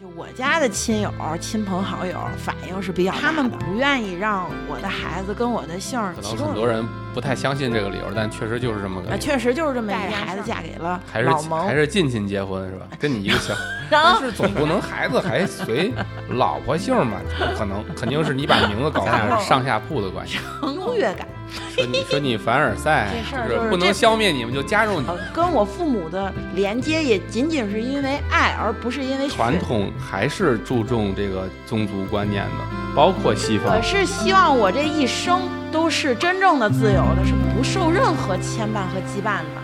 就我家的亲友、亲朋好友反应是比较，他们不愿意让我的孩子跟我的姓儿可能很多人不太相信这个理由，但确实就是这么个确实就是这么一个孩子嫁给了还是老蒙，还是近亲结婚是吧？跟你一个姓，但是总不能孩子还随老婆姓吧？不可能，肯定是你把名字搞上了，上下铺的关系。优越感，说你说你凡尔赛 这事，儿是不能消灭你们，就加入你。呃跟我父母的连接也仅仅是因为爱，而不是因为血传统还是注重这个宗族观念的，包括西方我。是希望我这一生都是真正的自由的，是不受任何牵绊和羁绊的。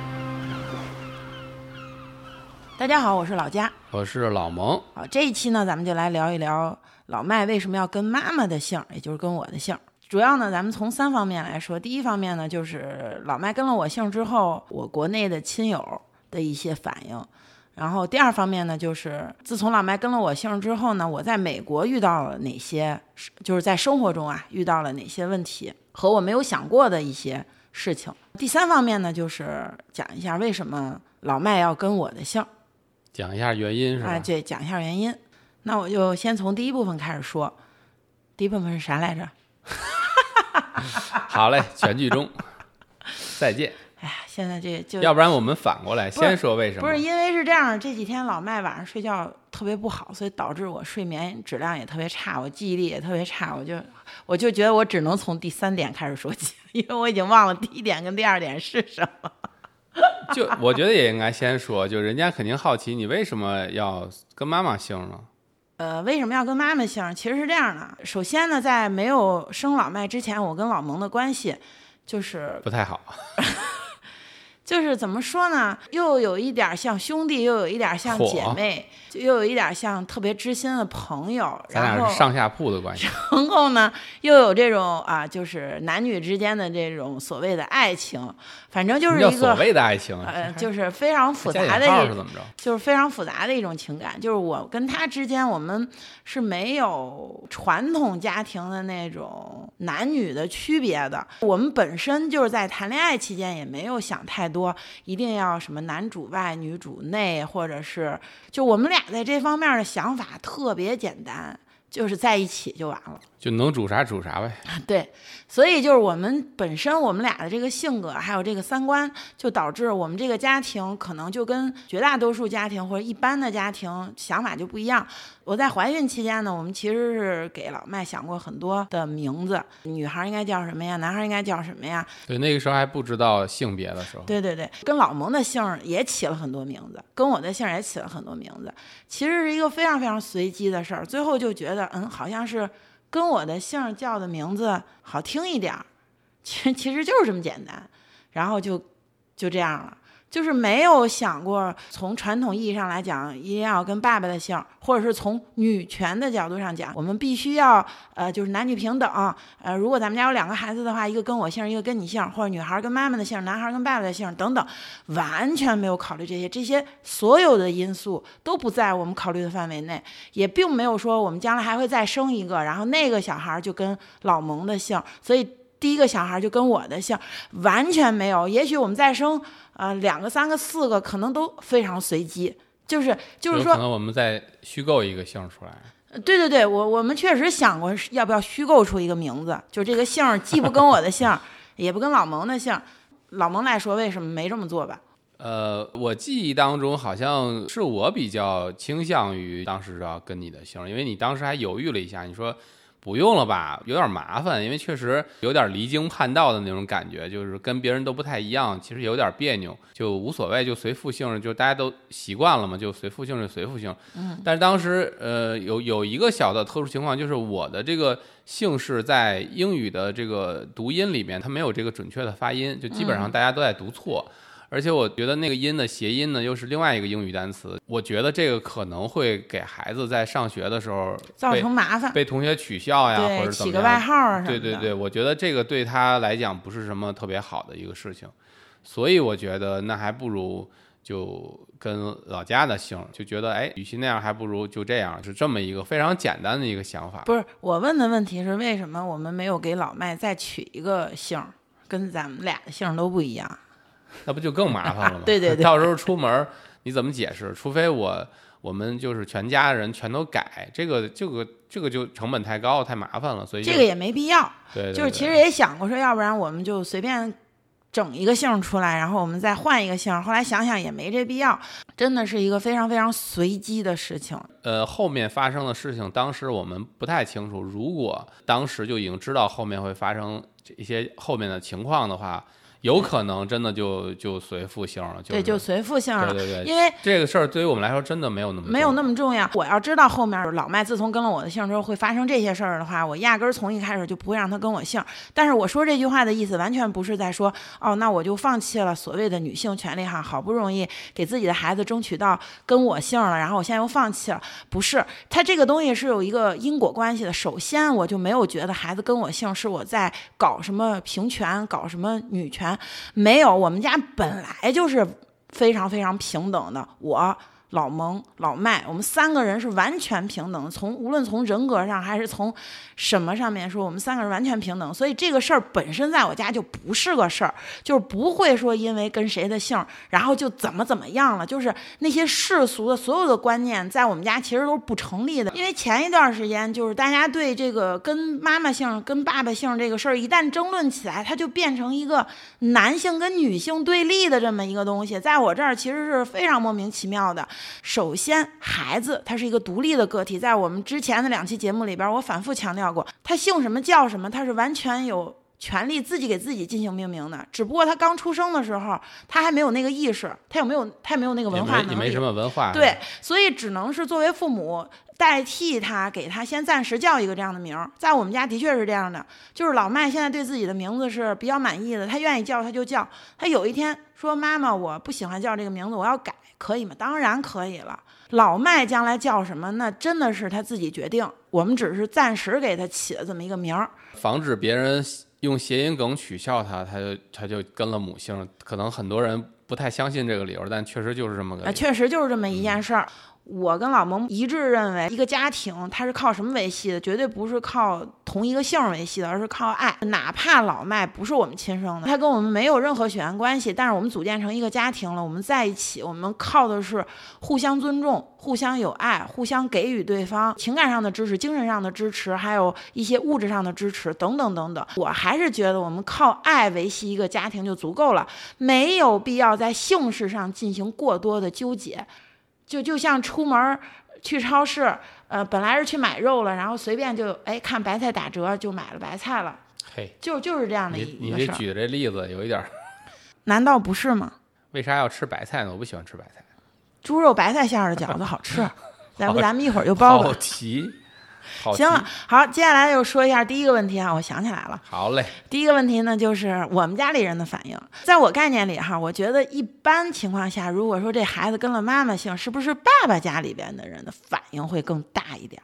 大家好，我是老佳。我是老蒙，好，这一期呢，咱们就来聊一聊老麦为什么要跟妈妈的姓，也就是跟我的姓儿。主要呢，咱们从三方面来说。第一方面呢，就是老麦跟了我姓之后，我国内的亲友的一些反应。然后第二方面呢，就是自从老麦跟了我姓之后呢，我在美国遇到了哪些，就是在生活中啊遇到了哪些问题和我没有想过的一些事情。第三方面呢，就是讲一下为什么老麦要跟我的姓。讲一下原因是吧？啊？对，讲一下原因。那我就先从第一部分开始说。第一部分是啥来着？好嘞，全剧终，再见。哎呀，现在这就要不然我们反过来先说为什么？不是因为是这样，这几天老麦晚上睡觉特别不好，所以导致我睡眠质量也特别差，我记忆力也特别差，我就我就觉得我只能从第三点开始说起，因为我已经忘了第一点跟第二点是什么。就我觉得也应该先说，就人家肯定好奇你为什么要跟妈妈姓呢？呃，为什么要跟妈妈姓？其实是这样的，首先呢，在没有生老麦之前，我跟老蒙的关系就是不太好，就是怎么说呢，又有一点像兄弟，又有一点像姐妹，就又有一点像特别知心的朋友。咱然后俩是上下铺的关系。然后呢，又有这种啊，就是男女之间的这种所谓的爱情，反正就是一个所谓的爱情啊？呃，就是非常复杂的一引号是怎么着？就是非常复杂的一种情感，就是我跟他之间，我们是没有传统家庭的那种男女的区别的。我们本身就是在谈恋爱期间也没有想太多，一定要什么男主外女主内，或者是就我们俩在这方面的想法特别简单，就是在一起就完了。就能煮啥煮啥呗。对，所以就是我们本身我们俩的这个性格，还有这个三观，就导致我们这个家庭可能就跟绝大多数家庭或者一般的家庭想法就不一样。我在怀孕期间呢，我们其实是给老麦想过很多的名字，女孩应该叫什么呀？男孩应该叫什么呀？对，那个时候还不知道性别的时候，对对对，跟老蒙的姓儿也起了很多名字，跟我的姓儿也起了很多名字，其实是一个非常非常随机的事儿。最后就觉得，嗯，好像是跟我的姓儿叫的名字好听一点儿，其实其实就是这么简单，然后就就这样了。就是没有想过从传统意义上来讲，一定要跟爸爸的姓，或者是从女权的角度上讲，我们必须要呃，就是男女平等。呃，如果咱们家有两个孩子的话，一个跟我姓，一个跟你姓，或者女孩跟妈妈的姓，男孩跟爸爸的姓等等，完全没有考虑这些，这些所有的因素都不在我们考虑的范围内，也并没有说我们将来还会再生一个，然后那个小孩就跟老蒙的姓，所以第一个小孩就跟我的姓，完全没有。也许我们再生呃两个、三个、四个，可能都非常随机。就是就是说可，能我们再虚构一个姓出来。对对对，我我们确实想过要不要虚构出一个名字，就这个姓既不跟我的姓，也不跟老蒙的姓。老蒙来说，为什么没这么做吧？呃，我记忆当中好像是我比较倾向于当时要跟你的姓，因为你当时还犹豫了一下，你说不用了吧，有点麻烦，因为确实有点离经叛道的那种感觉，就是跟别人都不太一样，其实有点别扭，就无所谓，就随父姓，就大家都习惯了嘛，就随父姓就随父姓。嗯，但是当时呃有有一个小的特殊情况，就是我的这个姓氏在英语的这个读音里面，它没有这个准确的发音，就基本上大家都在读错。而且我觉得那个音的谐音呢，又是另外一个英语单词。我觉得这个可能会给孩子在上学的时候造成麻烦。被同学取笑呀，或，者怎么起个外。号啊什么的。对对对，我觉得这个对他来讲不是什么特别好的一个事情，所以我觉得那还不如就跟老家的姓，就觉得哎，与其那样，还不如就这样，是这么一个非常简单的一个想法。不是我问的问题是，为什么我们没有给老麦再取一个姓，跟咱们俩的姓都不一样？那不就更麻烦了吗？对对对 到时候出门你怎么解释？除非我我们就是全家人全都改，这个这个这个就成本太高，太麻烦了，所以这个也没必要。对，就是其实也想过说，要不然我们就随便。整一个姓出来，然后我们再换一个姓。后来想想也没这必要，真的是一个非常非常随机的事情。呃，后面发生的事情，当时我们不太清楚。如果当时就已经知道后面会发生一些后面的情况的话。有可能真的就就随父姓了，对，就随父姓了。对对对，因为这个事儿对于我们来说真的没有那么没有那么重要。我要知道后面老麦自从跟了我的姓之后会发生这些事儿的话，我压根儿从一开始就不会让他跟我姓。但是我说这句话的意思完全不是在说哦，那我就放弃了所谓的女性权利哈，好不容易给自己的孩子争取到跟我姓了，然后我现在又放弃了。不是，他这个东西是有一个因果关系的。首先，我就没有觉得孩子跟我姓是我在搞什么平权，搞什么女权，没有。我们家本来就是非常非常平等的，我。老蒙、老麦，我们三个人是完全平等，从无论从人格上还是从什么上面说，我们三个人完全平等。所以这个事儿本身在我家就不是个事儿，就是不会说因为跟谁的姓，然后就怎么怎么样了。就是那些世俗的所有的观念，在我们家其实都是不成立的。因为前一段时间，就是大家对这个跟妈妈姓、跟爸爸姓这个事儿一旦争论起来，它就变成一个男性跟女性对立的这么一个东西。在我这儿其实是非常莫名其妙的。首先，孩子他是一个独立的个体，在我们之前的两期节目里边，我反复强调过，他姓什么叫什么，他是完全有权利自己给自己进行命名的。只不过他刚出生的时候，他还没有那个意识，他有没有，他也没有那个文化能力，你没什么文化，对，所以只能是作为父母代替他，给他先暂时叫一个这样的名儿。在我们家的确是这样的，就是老麦现在对自己的名字是比较满意的，他愿意叫他就叫。他有一天说：“妈妈，我不喜欢叫这个名字，我要改。”可以吗？当然可以了。老麦将来叫什么，那真的是他自己决定。我们只是暂时给他起了这么一个名儿，防止别人用谐音梗取笑他，他就他就跟了母姓。可能很多人不太相信这个理由，但确实就是这么个。确实就是这么一件事儿。我跟老蒙一致认为，一个家庭它是靠什么维系的？绝对不是靠同一个姓维系的，而是靠爱。哪怕老麦不是我们亲生的，他跟我们没有任何血缘关系，但是我们组建成一个家庭了，我们在一起，我们靠的是互相尊重、互相有爱、互相给予对方情感上的支持、精神上的支持，还有一些物质上的支持等等等等。我还是觉得我们靠爱维系一个家庭就足够了，没有必要在姓氏上进行过多的纠结。就就像出门去超市，呃，本来是去买肉了，然后随便就哎看白菜打折就买了白菜了，嘿，就就是这样的一你你这举的这例子有一点，难道不是吗？为啥要吃白菜呢？我不喜欢吃白菜。猪肉白菜馅儿的饺子好吃，来不咱们一会儿就包吧。好题。行了，好，接下来就说一下第一个问题啊，我想起来了。好嘞，第一个问题呢，就是我们家里人的反应。在我概念里哈，我觉得一般情况下，如果说这孩子跟了妈妈姓，是不是爸爸家里边的人的反应会更大一点？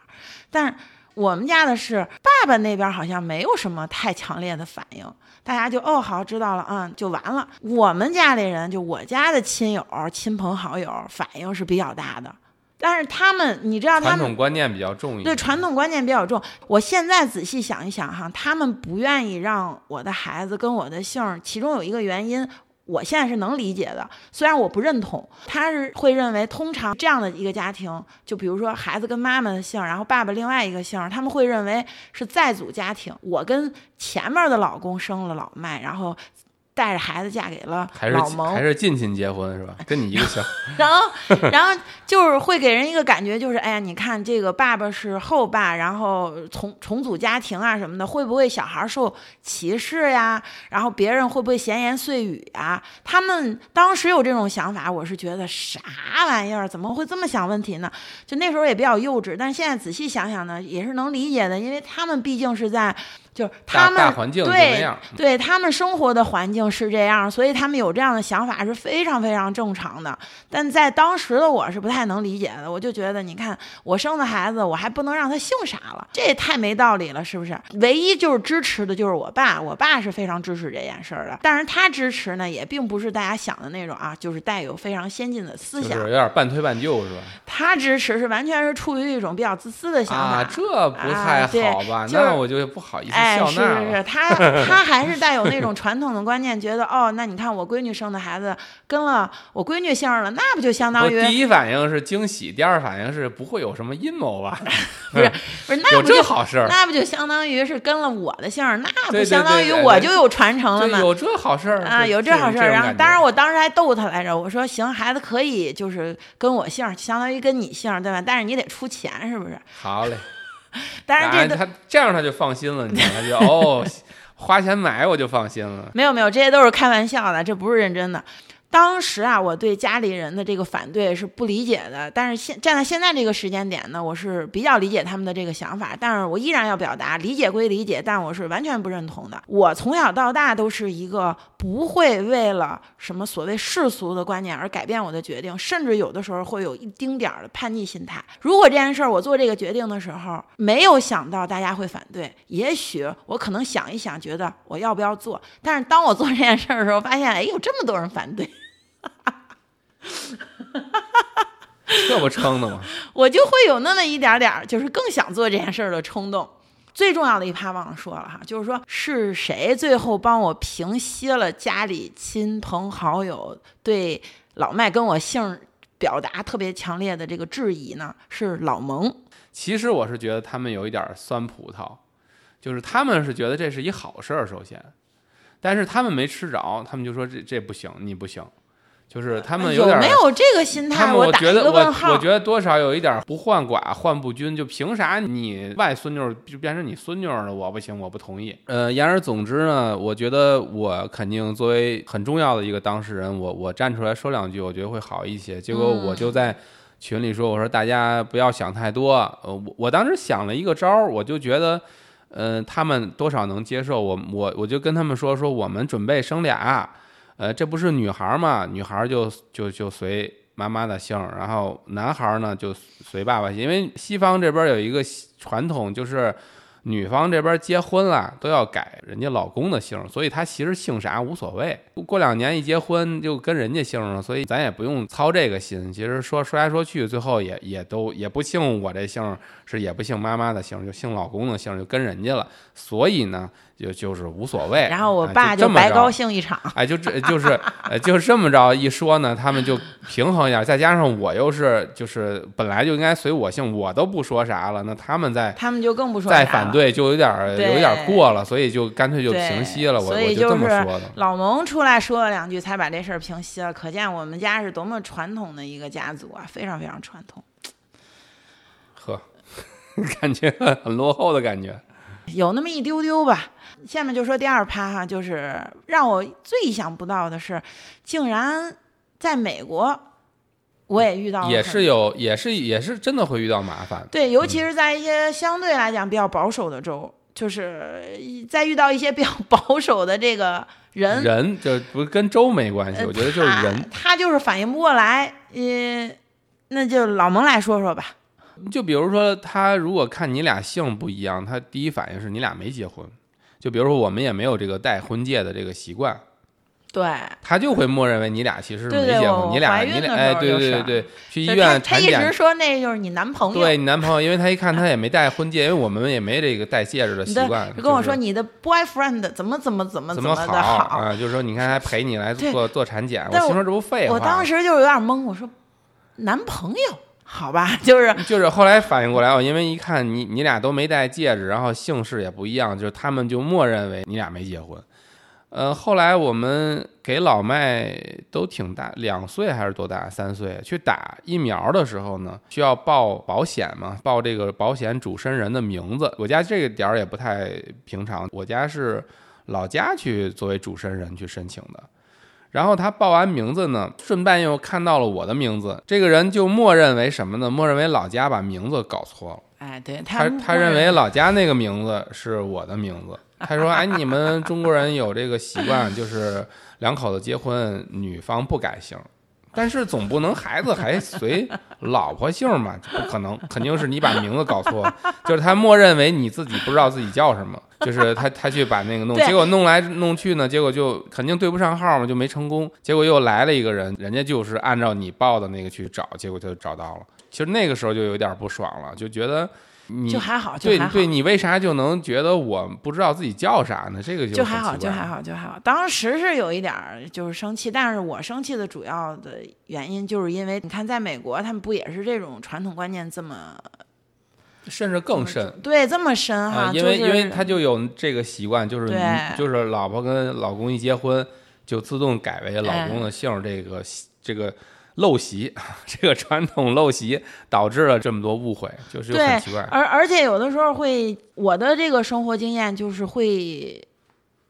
但是我们家的是爸爸那边好像没有什么太强烈的反应，大家就哦好知道了，嗯，就完了。我们家里人就我家的亲友、亲朋好友反应是比较大的。但是他们，你知道，他们传统观念比较重一点。对，传统观念比较重。我现在仔细想一想哈，他们不愿意让我的孩子跟我的姓，其中有一个原因，我现在是能理解的。虽然我不认同，他是会认为，通常这样的一个家庭，就比如说孩子跟妈妈的姓，然后爸爸另外一个姓，他们会认为是再组家庭。我跟前面的老公生了老麦，然后。带着孩子嫁给了老蒙，还是近亲结婚是吧？跟你一个姓。然后，然后就是会给人一个感觉，就是哎呀，你看这个爸爸是后爸，然后重重组家庭啊什么的，会不会小孩受歧视呀？然后别人会不会闲言碎语啊？他们当时有这种想法，我是觉得啥玩意儿？怎么会这么想问题呢？就那时候也比较幼稚，但现在仔细想想呢，也是能理解的，因为他们毕竟是在。就是他们对对他们生活的环境是这样，所以他们有这样的想法是非常非常正常的。但在当时的我是不太能理解的，我就觉得，你看我生的孩子，我还不能让他姓啥了，这也太没道理了，是不是？唯一就是支持的就是我爸，我爸是非常支持这件事儿的。但是他支持呢，也并不是大家想的那种啊，就是带有非常先进的思想，有点半推半就，是吧？他支持是完全是出于一种比较自私的想法，这不太好吧？那我就不好意思。哎，是是是，他他还是带有那种传统的观念，觉得哦，那你看我闺女生的孩子跟了我闺女姓了，那不就相当于第一反应是惊喜，第二反应是不会有什么阴谋吧？不是不是，那有这不就好事儿？那不就相当于是跟了我的姓儿，那不相当于我就有传承了，吗？有这好事儿啊，有这好事儿。然后，当然，我当时还逗他来着，我说行，孩子可以就是跟我姓儿，相当于跟你姓儿，对吧？但是你得出钱，是不是？好嘞。当然这都他这样他就放心了，你知道他就哦，花钱买我就放心了。没有没有，这些都是开玩笑的，这不是认真的。当时啊，我对家里人的这个反对是不理解的，但是现站在现在这个时间点呢，我是比较理解他们的这个想法，但是我依然要表达，理解归理解，但我是完全不认同的。我从小到大都是一个不会为了什么所谓世俗的观念而改变我的决定，甚至有的时候会有一丁点儿的叛逆心态。如果这件事儿我做这个决定的时候没有想到大家会反对，也许我可能想一想，觉得我要不要做，但是当我做这件事儿的时候，发现哎有这么多人反对。这不撑的吗？我就会有那么一点点儿，就是更想做这件事儿的冲动。最重要的一趴忘了说了哈，就是说是谁最后帮我平息了家里亲朋好友对老麦跟我姓表达特别强烈的这个质疑呢？是老蒙。其实我是觉得他们有一点酸葡萄，就是他们是觉得这是一好事儿，首先，但是他们没吃着，他们就说这这不行，你不行，就是他们有点儿没有这个心态？他们我觉得我。我觉得多少有一点不患寡患不均，就凭啥你外孙女儿就变成你孙女儿了？我不行，我不同意。呃，言而总之呢，我觉得我肯定作为很重要的一个当事人，我我站出来说两句，我觉得会好一些。结果我就在群里说，我说大家不要想太多。呃，我我当时想了一个招儿，我就觉得。呃，他们多少能接受我，我我就跟他们说说，我们准备生俩，呃，这不是女孩嘛，女孩就就就随妈妈的姓，然后男孩呢就随爸爸姓，因为西方这边有一个传统，就是女方这边结婚了都要改人家老公的姓儿，所以他其实姓啥无所谓，过两年一结婚就跟人家姓了，所以咱也不用操这个心。其实说说来说去，最后也也都也不姓我这姓儿，是也不姓妈妈的姓儿，就姓老公的姓儿，就跟人家了，所以呢。就就是无所谓，然后我哎爸就白高兴一场。哎，就这就是呃，就这么着一说呢，他们就平衡一下，再加上我又是就是本来就应该随我姓，我都不说啥了，那他们在他们就更不说啥了再反对，就有点儿有点儿过了，所以就干脆就平息了。我所我这么以就是说的。老蒙出来说了两句，才把这事儿平息了。可见我们家是多么传统的一个家族啊，非常非常传统。呵，感觉很落后的感觉。有那么一丢丢吧。下面就说第二趴哈，就是让我最意想不到的是，竟然在美国，我也遇到了也是有，也是也是真的会遇到麻烦。对，尤其是在一些相对来讲比较保守的州，就是在遇到一些比较保守的这个人，人就不跟州没关系，呃我觉得就是他人。他就是反应不过来。呃，那就老蒙来说说吧。就比如说，他如果看你俩姓不一样，他第一反应是你俩没结婚。就比如说，我们也没有这个戴婚戒的这个习惯，对，他就会默认为你俩其实是没结婚。我你俩你俩哎，对对对对，去医就院他他一直。说那就是你男朋友，对你男朋友，因为他一看他也没戴婚戒，因为我们也没这个戴戒指的习惯，就跟我就是说你的 boyfriend 怎么怎么怎么怎么的好啊？就是说，你看还陪你来做做产检，我但心说这不废话。我当时就有点懵，我说男朋友，好吧，就是就是后来反应过来，我因为一看你你俩都没戴戒指，然后姓氏也不一样，就是他们就默认为你俩没结婚。呃，后来我们给老麦都挺大，两岁还是多大？三岁去打疫苗的时候呢，需要报保险嘛，报这个保险主申人的名字。我家这个点儿也不太平常，我家是老家去作为主申人去申请的。然后他报完名字呢，顺便又看到了我的名字，这个人就默认为什么呢？默认为老家把名字搞错了。哎，对他他认为老家那个名字是我的名字。他说：“哎，你们中国人有这个习惯，就是两口子结婚，女方不改姓，但是总不能孩子还随老婆姓嘛？不可能，肯定是你把名字搞错了。就是他默认为你自己不知道自己叫什么，就是他他去把那个弄，结果弄来弄去呢，结果就肯定对不上号嘛，就没成功。结果又来了一个人，人家就是按照你报的那个去找，结果就找到了。其实那个时候就有点不爽了，就觉得你就还好，就还好，对对，你为啥就能觉得我不知道自己叫啥呢？这个就还好，就还好，就还好。当时是有一点儿就是生气，但是我生气的主要的原因就是因为你看，在美国他们不也是这种传统观念这么甚至更深。对这么深哈？啊，因为就是因为他就有这个习惯，就是你就是老婆跟老公一结婚，就自动改为老公哎的姓儿，这个习这个陋习，这个传统陋习导致了这么多误会，就是对很奇怪。而而且有的时候会，我的这个生活经验就是会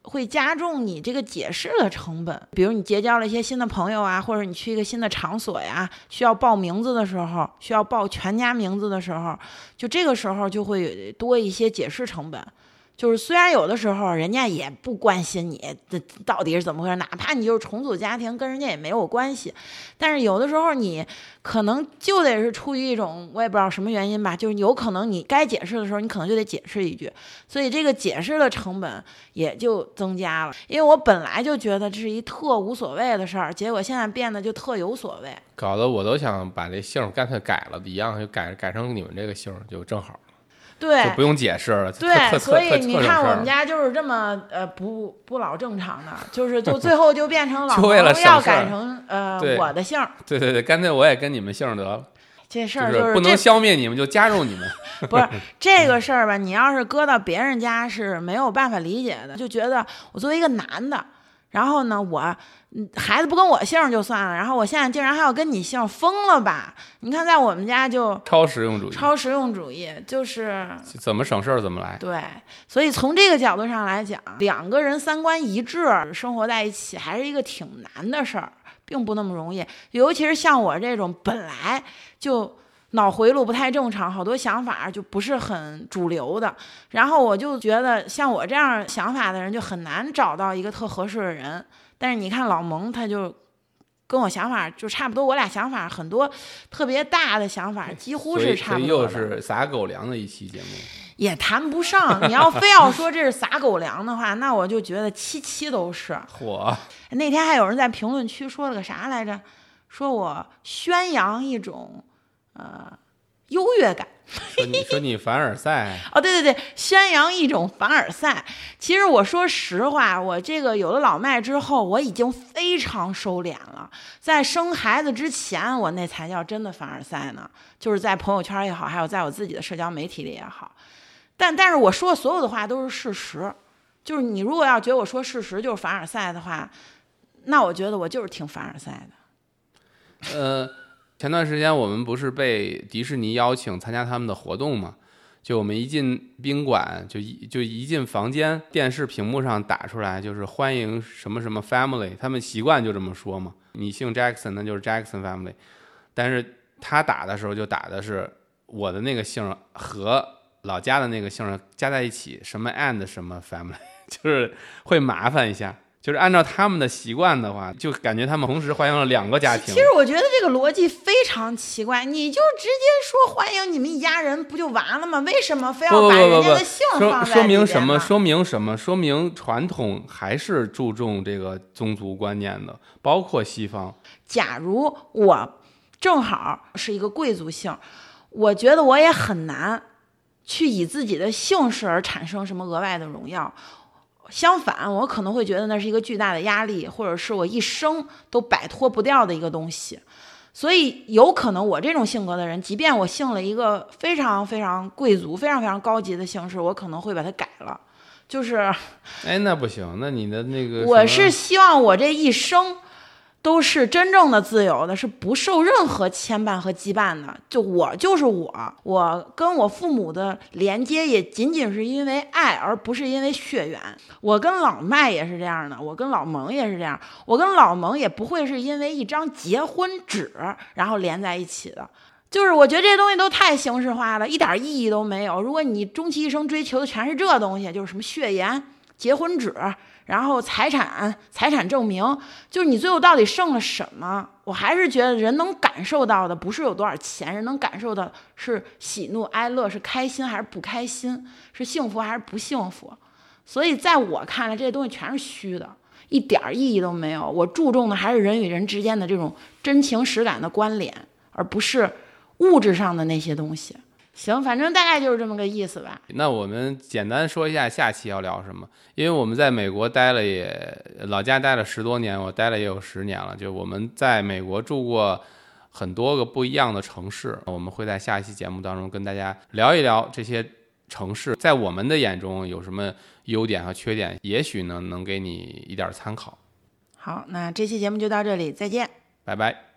会加重你这个解释的成本。比如你结交了一些新的朋友啊，或者你去一个新的场所呀，需要报名字的时候，需要报全家名字的时候，就这个时候就会多一些解释成本。就是虽然有的时候人家也不关心你这到底是怎么回事，哪怕你就是重组家庭，跟人家也没有关系，但是有的时候你可能就得是出于一种我也不知道什么原因吧，就是有可能你该解释的时候，你可能就得解释一句，所以这个解释的成本也就增加了。因为我本来就觉得这是一特无所谓的事儿，结果现在变得就特有所谓。搞得我都想把这姓儿干脆改了，一样就改改成你们这个姓儿就正好，对就不用解释了。对，所以你看我们家就是这么呃不不老正常的，就是就 最后就变成老就为了王要改成呃我的姓儿，对对对，干脆我也跟你们姓儿得了，这事儿就是不能消灭你们，就加入你们。不是 这个事儿吧？你要是搁到别人家是没有办法理解的，就觉得我作为一个男的，然后呢，我嗯孩子不跟我姓就算了，然后我现在竟然还要跟你姓，疯了吧？你看在我们家就超实用主义，超实用主义，就是怎么省事儿怎么来。对，所以从这个角度上来讲，两个人三观一致，生活在一起还是一个挺难的事儿，并不那么容易。尤其是像我这种本来就脑回路不太正常，好多想法就不是很主流的，然后我就觉得像我这样想法的人就很难找到一个特合适的人。但是你看老蒙，他就。跟我想法就差不多，我俩想法很多特别大的想法，几乎是差不多的。是撒狗粮的一期节目。也谈不上。你要非要说这是撒狗粮的话，那我就觉得七期都是。嚯，那天还有人在评论区说了个啥来着？说我宣扬一种呃优越感。说你说你凡尔赛，哦，对对对，宣扬一种凡尔赛。其实我说实话，我这个有了老麦之后，我已经非常收敛了。在生孩子之前，我那才叫真的凡尔赛呢，就是在朋友圈也好，还有在我自己的社交媒体里也好。但但是我说所有的话都是事实，就是你如果要觉得我说事实就是凡尔赛的话，那我觉得我就是挺凡尔赛的。呃，前段时间我们不是被迪士尼邀请参加他们的活动嘛？就我们一进宾馆，就一就一进房间，电视屏幕上打出来就是欢迎什么什么 family，他们习惯就这么说嘛。你姓 Jackson，那就是 Jackson family。但是他打的时候就打的是我的那个姓和老家的那个姓加在一起，什么 and 什么 family，就是会麻烦一下。就是按照他们的习惯的话，就感觉他们同时欢迎了两个家庭其。实我觉得这个逻辑非常奇怪，你就直接说欢迎你们一家人不就完了吗？为什么非要把人家的姓说放在说明里边呢什么？说明什么？说明传统还是注重这个宗族观念的，包括西方。假如我正好是一个贵族姓，我觉得我也很难去以自己的姓氏而产生什么额外的荣耀。相反，我可能会觉得那是一个巨大的压力，或者是我一生都摆脱不掉的一个东西。所以，有可能我这种性格的人，即便我姓了一个非常非常贵族、非常非常高级的姓氏，我可能会把它改了。就是哎，那不行，那你的那个我是希望我这一生都是真正的自由的，是不受任何牵绊和羁绊的。就我就是我，我跟我父母的连接也仅仅是因为爱，而不是因为血缘。我跟老麦也是这样的，我跟老蒙也是这样，我跟老蒙也不会是因为一张结婚纸然后连在一起的。就是我觉得这些东西都太形式化了，一点意义都没有。如果你终其一生追求的全是这东西，就是什么血缘、结婚纸，然后财产、财产证明，就是你最后到底剩了什么？我还是觉得人能感受到的不是有多少钱，人能感受到是喜怒哀乐，是开心还是不开心，是幸福还是不幸福。所以在我看来，这些东西全是虚的，一点意义都没有。我注重的还是人与人之间的这种真情实感的关联，而不是物质上的那些东西。行，反正大概就是这么个意思吧。那我们简单说一下下期要聊什么，因为我们在美国待了也老家待了十多年，我待了也有十年了，就我们在美国住过很多个不一样的城市，我们会在下一期节目当中跟大家聊一聊这些城市在我们的眼中有什么优点和缺点，也许呢能给你一点参考。好，那这期节目就到这里，再见。拜拜。